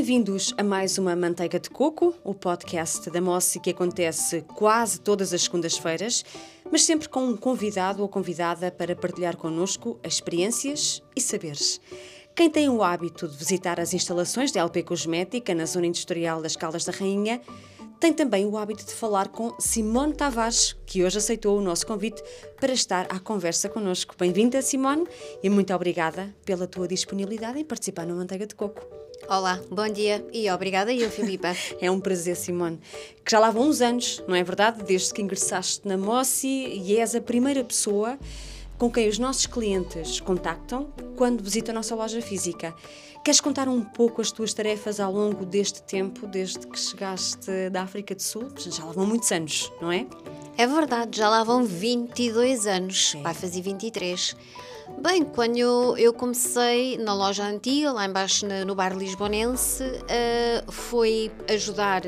Bem-vindos a mais uma Manteiga de Coco, o podcast da Mossi que acontece quase todas as segundas-feiras, mas sempre com um convidado ou convidada para partilhar connosco experiências e saberes. Quem tem o hábito de visitar as instalações da LP Cosmética na zona industrial das Caldas da Rainha tem também o hábito de falar com Simone Tavares, que hoje aceitou o nosso convite para estar à conversa connosco. Bem-vinda, Simone, e muito obrigada pela tua disponibilidade em participar no Manteiga de Coco. Olá, bom dia e obrigada eu, Filipa. é um prazer, Simone. Que já lá vão uns anos, não é verdade? Desde que ingressaste na Mossi e és a primeira pessoa com quem os nossos clientes contactam quando visitam a nossa loja física. Queres contar um pouco as tuas tarefas ao longo deste tempo, desde que chegaste da África do Sul? Já lá vão muitos anos, não é? É verdade, já lá vão 22 anos, vai fazer 23. Bem, quando eu, eu, comecei na loja antiga, lá embaixo no, no bar lisbonense, uh, foi ajudar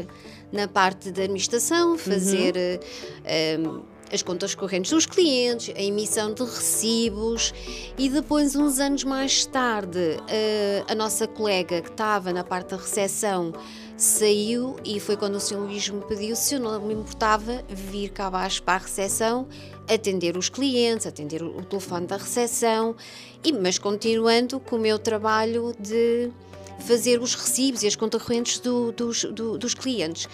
na parte da administração, fazer uhum. uh, as contas correntes dos clientes, a emissão de recibos e depois, uns anos mais tarde, uh, a nossa colega que estava na parte da recepção saiu e foi quando o Sr. Luís me pediu se eu não me importava vir cá abaixo para a recepção, atender os clientes, atender o telefone da recepção, e, mas continuando com o meu trabalho de fazer os recibos e as contas correntes do, dos, do, dos clientes.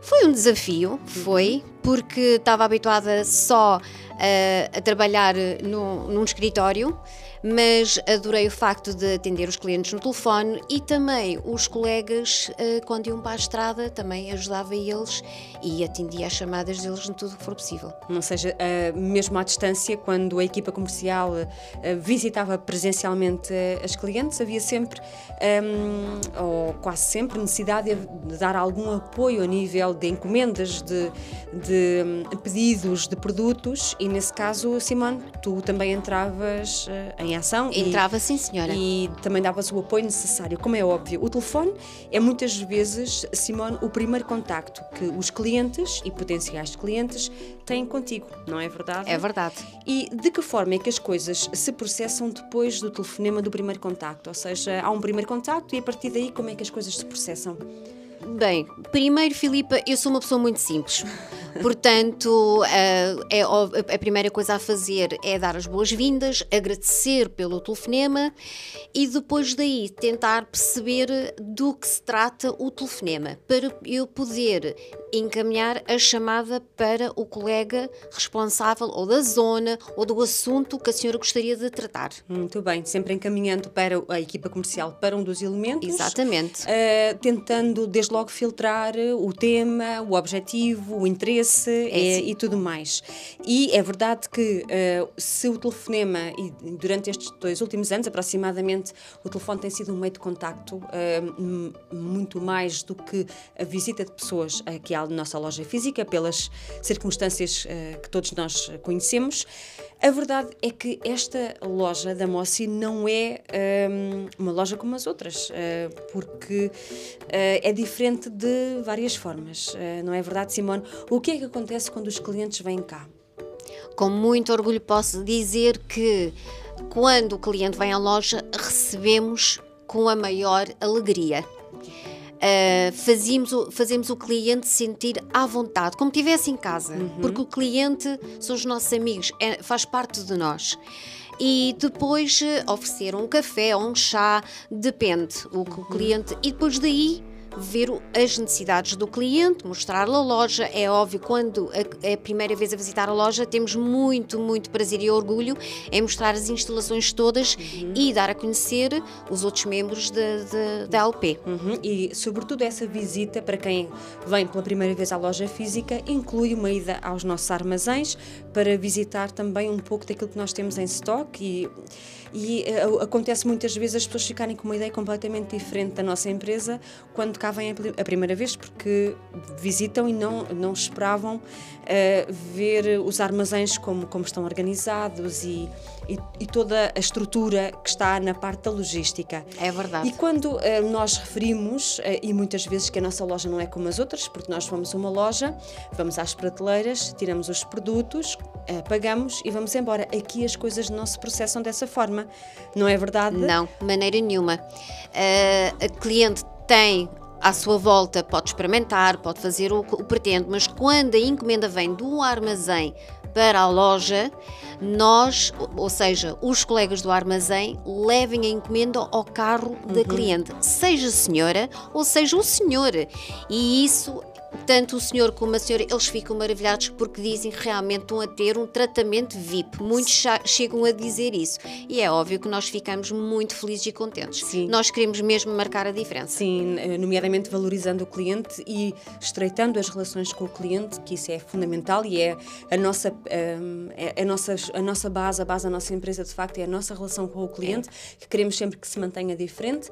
Foi um desafio, foi, porque estava habituada só a, a trabalhar no, num escritório mas adorei o facto de atender os clientes no telefone e também os colegas, eh, quando iam para a estrada, também ajudava eles e atendia as chamadas deles em tudo o que for possível. Ou seja, eh, mesmo à distância, quando a equipa comercial eh, visitava presencialmente as clientes, havia sempre, ehm, ou quase sempre, necessidade de dar algum apoio a nível de encomendas, de, de hum, pedidos de produtos e nesse caso, Simone, tu também entravas em ação. Entrava, e, sim, senhora. E também dava-se o apoio necessário. Como é óbvio, o telefone é muitas vezes, Simone, o primeiro contacto que os clientes e potenciais clientes têm contigo, não é verdade? É verdade. E de que forma é que as coisas se processam depois do telefonema do primeiro contacto? Ou seja, há um primeiro contacto e a partir daí como é que as coisas se processam? Bem, primeiro, Filipa, eu sou uma pessoa muito simples. Portanto, eh, é, a primeira coisa a fazer é dar as boas-vindas, agradecer pelo telefonema e depois daí tentar perceber do que se trata o telefonema, para eu poder encaminhar a chamada para o colega responsável ou da zona ou do assunto que a senhora gostaria de tratar. Muito bem, sempre encaminhando para a equipa comercial para um dos elementos. Exatamente. Uh, tentando desde logo filtrar o tema, o objetivo, o interesse é e, eh, e, tudo mais. E é verdade que uh, se o telefonema, e durante estes dois últimos anos aproximadamente, o telefone tem sido um meio de contacto uh, muito mais do que a visita de pessoas aqui à nossa loja física, pelas circunstâncias uh, que todos nós conhecemos. A verdade é que esta loja da Mossi não é um, uma loja como as outras, uh, porque uh, é diferente de várias formas, uh, não é verdade, Simone? O que é que acontece quando os clientes vêm cá? Com muito orgulho posso dizer que quando o cliente vem à loja recebemos com a maior alegria uh, fazíamos, o, fazemos o cliente sentir à vontade, como estivesse em casa, uhum. porque o cliente são os nossos amigos, é, faz parte de nós e depois uh, oferecer um café ou um chá, depende o que o cliente. E depois daí ver as necessidades do cliente, mostrar-lhe a loja. É óbvio, quando é a primeira vez a visitar a loja, temos muito, muito prazer e orgulho em mostrar as instalações todas uhum. e dar a conhecer os outros membros da LP. Uhum. E, sobretudo, essa visita para quem vem pela primeira vez à loja física inclui uma ida aos nossos armazéns para visitar também um pouco daquilo que nós temos em stock e e uh, acontece muitas vezes as pessoas ficarem com uma ideia completamente diferente da nossa empresa quando cá vêm a primeira vez, porque visitam e não, não esperavam uh, ver os armazéns como, como estão organizados e, e, e, toda a estrutura que está na parte da logística. É verdade. E quando uh, nós referimos, e muitas vezes que a nossa loja não é como as outras, porque nós vamos a uma loja, vamos às prateleiras, tiramos os produtos, pagamos e vamos embora. Aqui as coisas não se processam dessa forma não é verdade? Não, de maneira nenhuma. Uh, a cliente tem à sua volta, pode experimentar, pode fazer o que pretende, mas quando a encomenda vem do armazém para a loja, nós, ou seja, os colegas do armazém, levem a encomenda ao carro da uhum. cliente, seja senhora ou seja o senhor. E isso tanto o senhor como a senhora, eles ficam maravilhados porque dizem que realmente estão a ter um tratamento VIP. Muitos chegam a dizer isso. E é óbvio que nós ficamos muito felizes e contentes. Sim. Nós queremos mesmo marcar a diferença. Sim, nomeadamente valorizando o cliente e estreitando as relações com o cliente, que isso é fundamental e é a nossa, hum, é a nossa, a nossa base, a base da nossa empresa, de facto, é a nossa relação com o cliente, é. que queremos sempre que se mantenha diferente.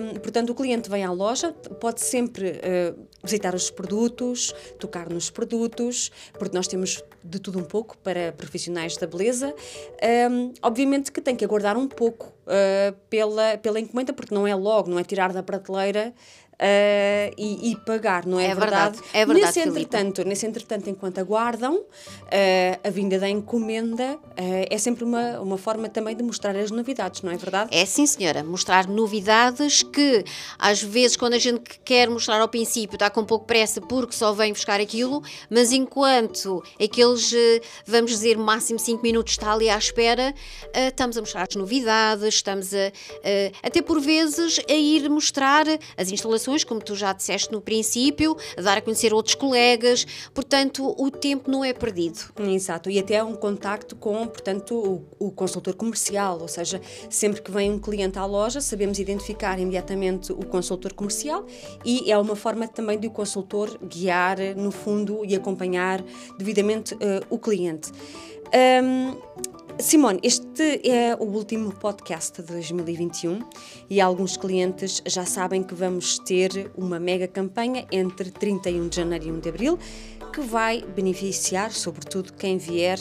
Um, portanto, o cliente vem à loja, pode sempre uh, visitar os produtos, tocar nos produtos, porque nós temos de tudo um pouco para profissionais da beleza. Um, obviamente que tem que aguardar um pouco uh, pela, pela encomenda, porque não é logo, não é tirar da prateleira Uh, e, e, pagar, não é, é verdade? verdade? É verdade, nesse entretanto, nesse entretanto, enquanto aguardam, uh, a vinda da encomenda uh, é sempre uma, uma forma também de mostrar as novidades, não é verdade? É sim, senhora. Mostrar novidades que, às vezes, quando a gente quer mostrar ao princípio, está com pouco pressa porque só vem buscar aquilo, mas enquanto aqueles, vamos dizer, máximo 5 minutos está ali à espera, estamos a mostrar as novidades, estamos a, até por vezes, a ir mostrar as instalações como tu já disseste no princípio, a dar a conhecer outros colegas, portanto, o tempo não é perdido. Exato, e até um contacto com, portanto, o, o consultor comercial, ou seja, sempre que vem um cliente à loja, sabemos identificar imediatamente o consultor comercial e é uma forma também de o consultor guiar, no fundo, e acompanhar devidamente uh, o cliente. Um, Simone, este é o último podcast de 2021 e alguns clientes já sabem que vamos ter uma mega campanha entre 31 de janeiro e 1 de abril que vai beneficiar, sobretudo, quem vier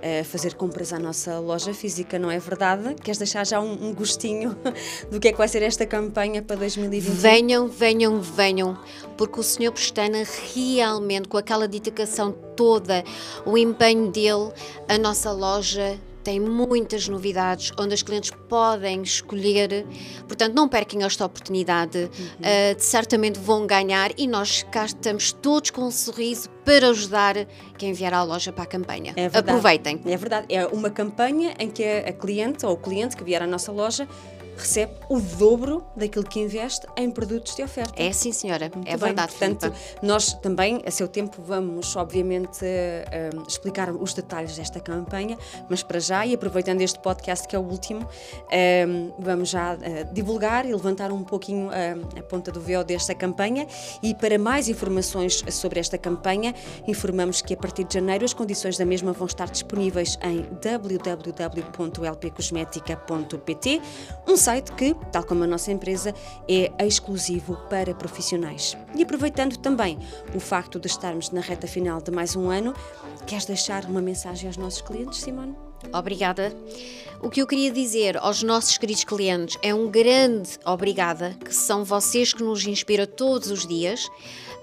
eh, fazer compras à nossa loja física, não é verdade? Queres deixar já um, um, gostinho do que é que vai ser esta campanha para 2021? Venham, venham, venham, porque o Sr. Pestana realmente, com aquela dedicação toda, o empenho dele, a nossa loja tem muitas novidades onde os clientes podem escolher, portanto não percam esta oportunidade, uhum. uh, certamente vão ganhar e nós cá estamos todos com um sorriso para ajudar quem vier à loja para a campanha. É Aproveitem. É verdade, é uma campanha em que a cliente ou o cliente que vier à nossa loja recebe o dobro daquilo que investe em produtos de oferta. É sim, senhora, Muito é bem. verdade. Portanto, Filipa. nós também, a seu tempo, vamos, obviamente, uh, explicar os detalhes desta campanha, mas para já, e aproveitando este podcast que é o último, uh, vamos já divulgar e levantar um pouquinho a ponta do véu desta campanha. E para mais informações sobre esta campanha, informamos que a partir de janeiro as condições da mesma vão estar disponíveis em www.lpcosmetica.pt. Um site que, tal como a nossa empresa, é exclusivo para profissionais. E aproveitando também o facto de estarmos na reta final de mais um ano, queres deixar uma mensagem aos nossos clientes, Simone? Obrigada. O que eu queria dizer aos nossos queridos clientes é um grande obrigada, que são vocês que nos inspiram todos os dias.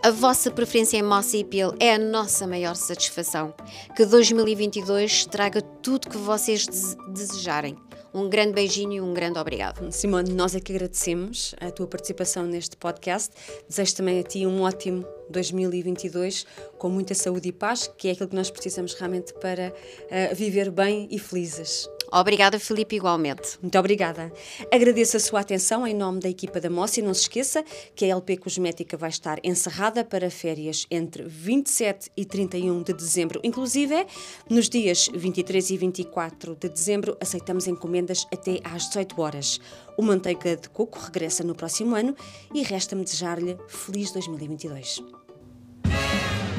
A vossa preferência em Mossy Peel é a nossa maior satisfação. Que 2022 traga tudo que vocês desejarem. Um grande beijinho e um grande obrigado. Simone, nós é que agradecemos a tua participação neste podcast. Desejo também a ti um ótimo 2022 com muita saúde e paz, que é aquilo que nós precisamos realmente para uh, viver bem e felizes. Obrigada, Filipe, igualmente. Muito obrigada. Agradeço a sua atenção em nome da equipa da Moça e não se esqueça que a LP Cosmética vai estar encerrada para férias entre 27 e 31 de dezembro. Inclusive, nos dias 23 e 24 de dezembro, aceitamos encomendas até às 18 horas. O Manteiga de Coco regressa no próximo ano e resta-me desejar-lhe feliz 2022.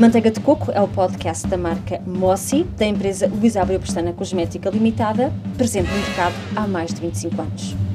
Manteiga de Coco é o podcast da marca Mossi, da empresa Luís Abreu Pestana Cosmética Limitada, presente no mercado há mais de 25 anos.